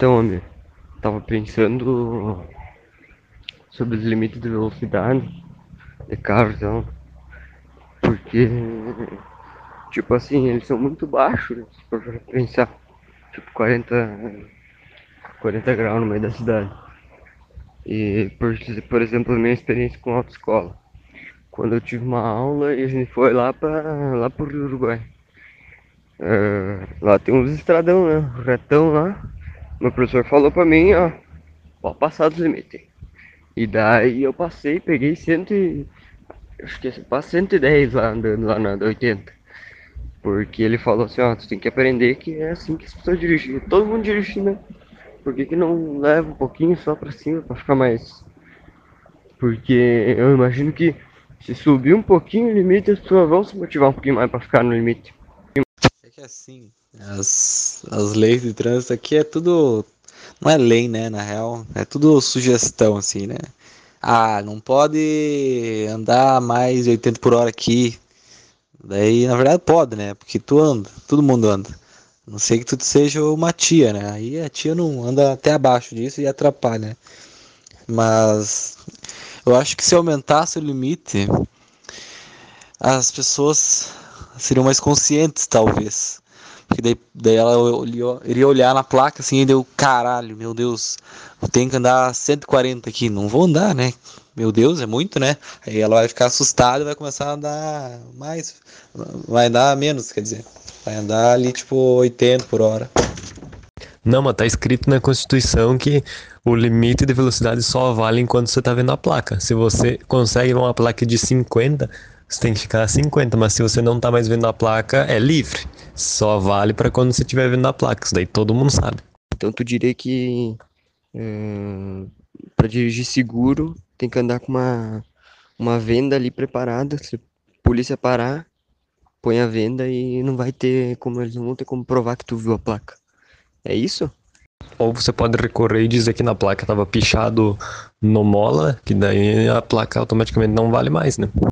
Então, amigo, tava pensando sobre os limites de velocidade de carros, então, porque, tipo assim, eles são muito baixos, né, se for pensar, tipo 40, 40 graus no meio da cidade. E, por, por exemplo, minha experiência com autoescola, quando eu tive uma aula e a gente foi lá para lá pro Uruguai. Uh, lá tem uns estradão, né? Retão lá. Meu professor falou pra mim, ó, pode passar dos limites. E daí eu passei, peguei cento e... Acho que passei 110 lá andando lá na 80. Porque ele falou assim, ó, tu tem que aprender que é assim que as pessoas dirigem. Todo mundo dirige, né? Por que, que não leva um pouquinho só pra cima pra ficar mais. Porque eu imagino que se subir um pouquinho o limite, as pessoas vão se motivar um pouquinho mais pra ficar no limite. É assim, as, as leis de trânsito aqui é tudo. Não é lei, né? Na real, é tudo sugestão, assim, né? Ah, não pode andar mais de 80 por hora aqui. Daí, na verdade, pode, né? Porque tu anda, todo mundo anda. Não sei que tu seja uma tia, né? Aí a tia não anda até abaixo disso e atrapalha, né? Mas eu acho que se aumentasse o limite, as pessoas seriam mais conscientes, talvez. Porque daí, daí ela iria olhar na placa assim e deu, caralho, meu Deus, tem que andar 140 aqui, não vou andar, né? Meu Deus, é muito, né? Aí ela vai ficar assustada e vai começar a andar mais, vai andar menos, quer dizer, vai andar ali tipo 80 por hora. Não, mas tá escrito na Constituição que o limite de velocidade só vale enquanto você tá vendo a placa. Se você consegue uma placa de 50, você tem que ficar a 50, mas se você não tá mais vendo a placa, é livre. Só vale para quando você estiver vendo a placa, isso daí todo mundo sabe. Então tu diria que é, para dirigir seguro tem que andar com uma, uma venda ali preparada. Se a polícia parar, põe a venda e não vai ter como eles não vão ter como provar que tu viu a placa. É isso? Ou você pode recorrer e dizer que na placa estava pichado no mola, que daí a placa automaticamente não vale mais, né?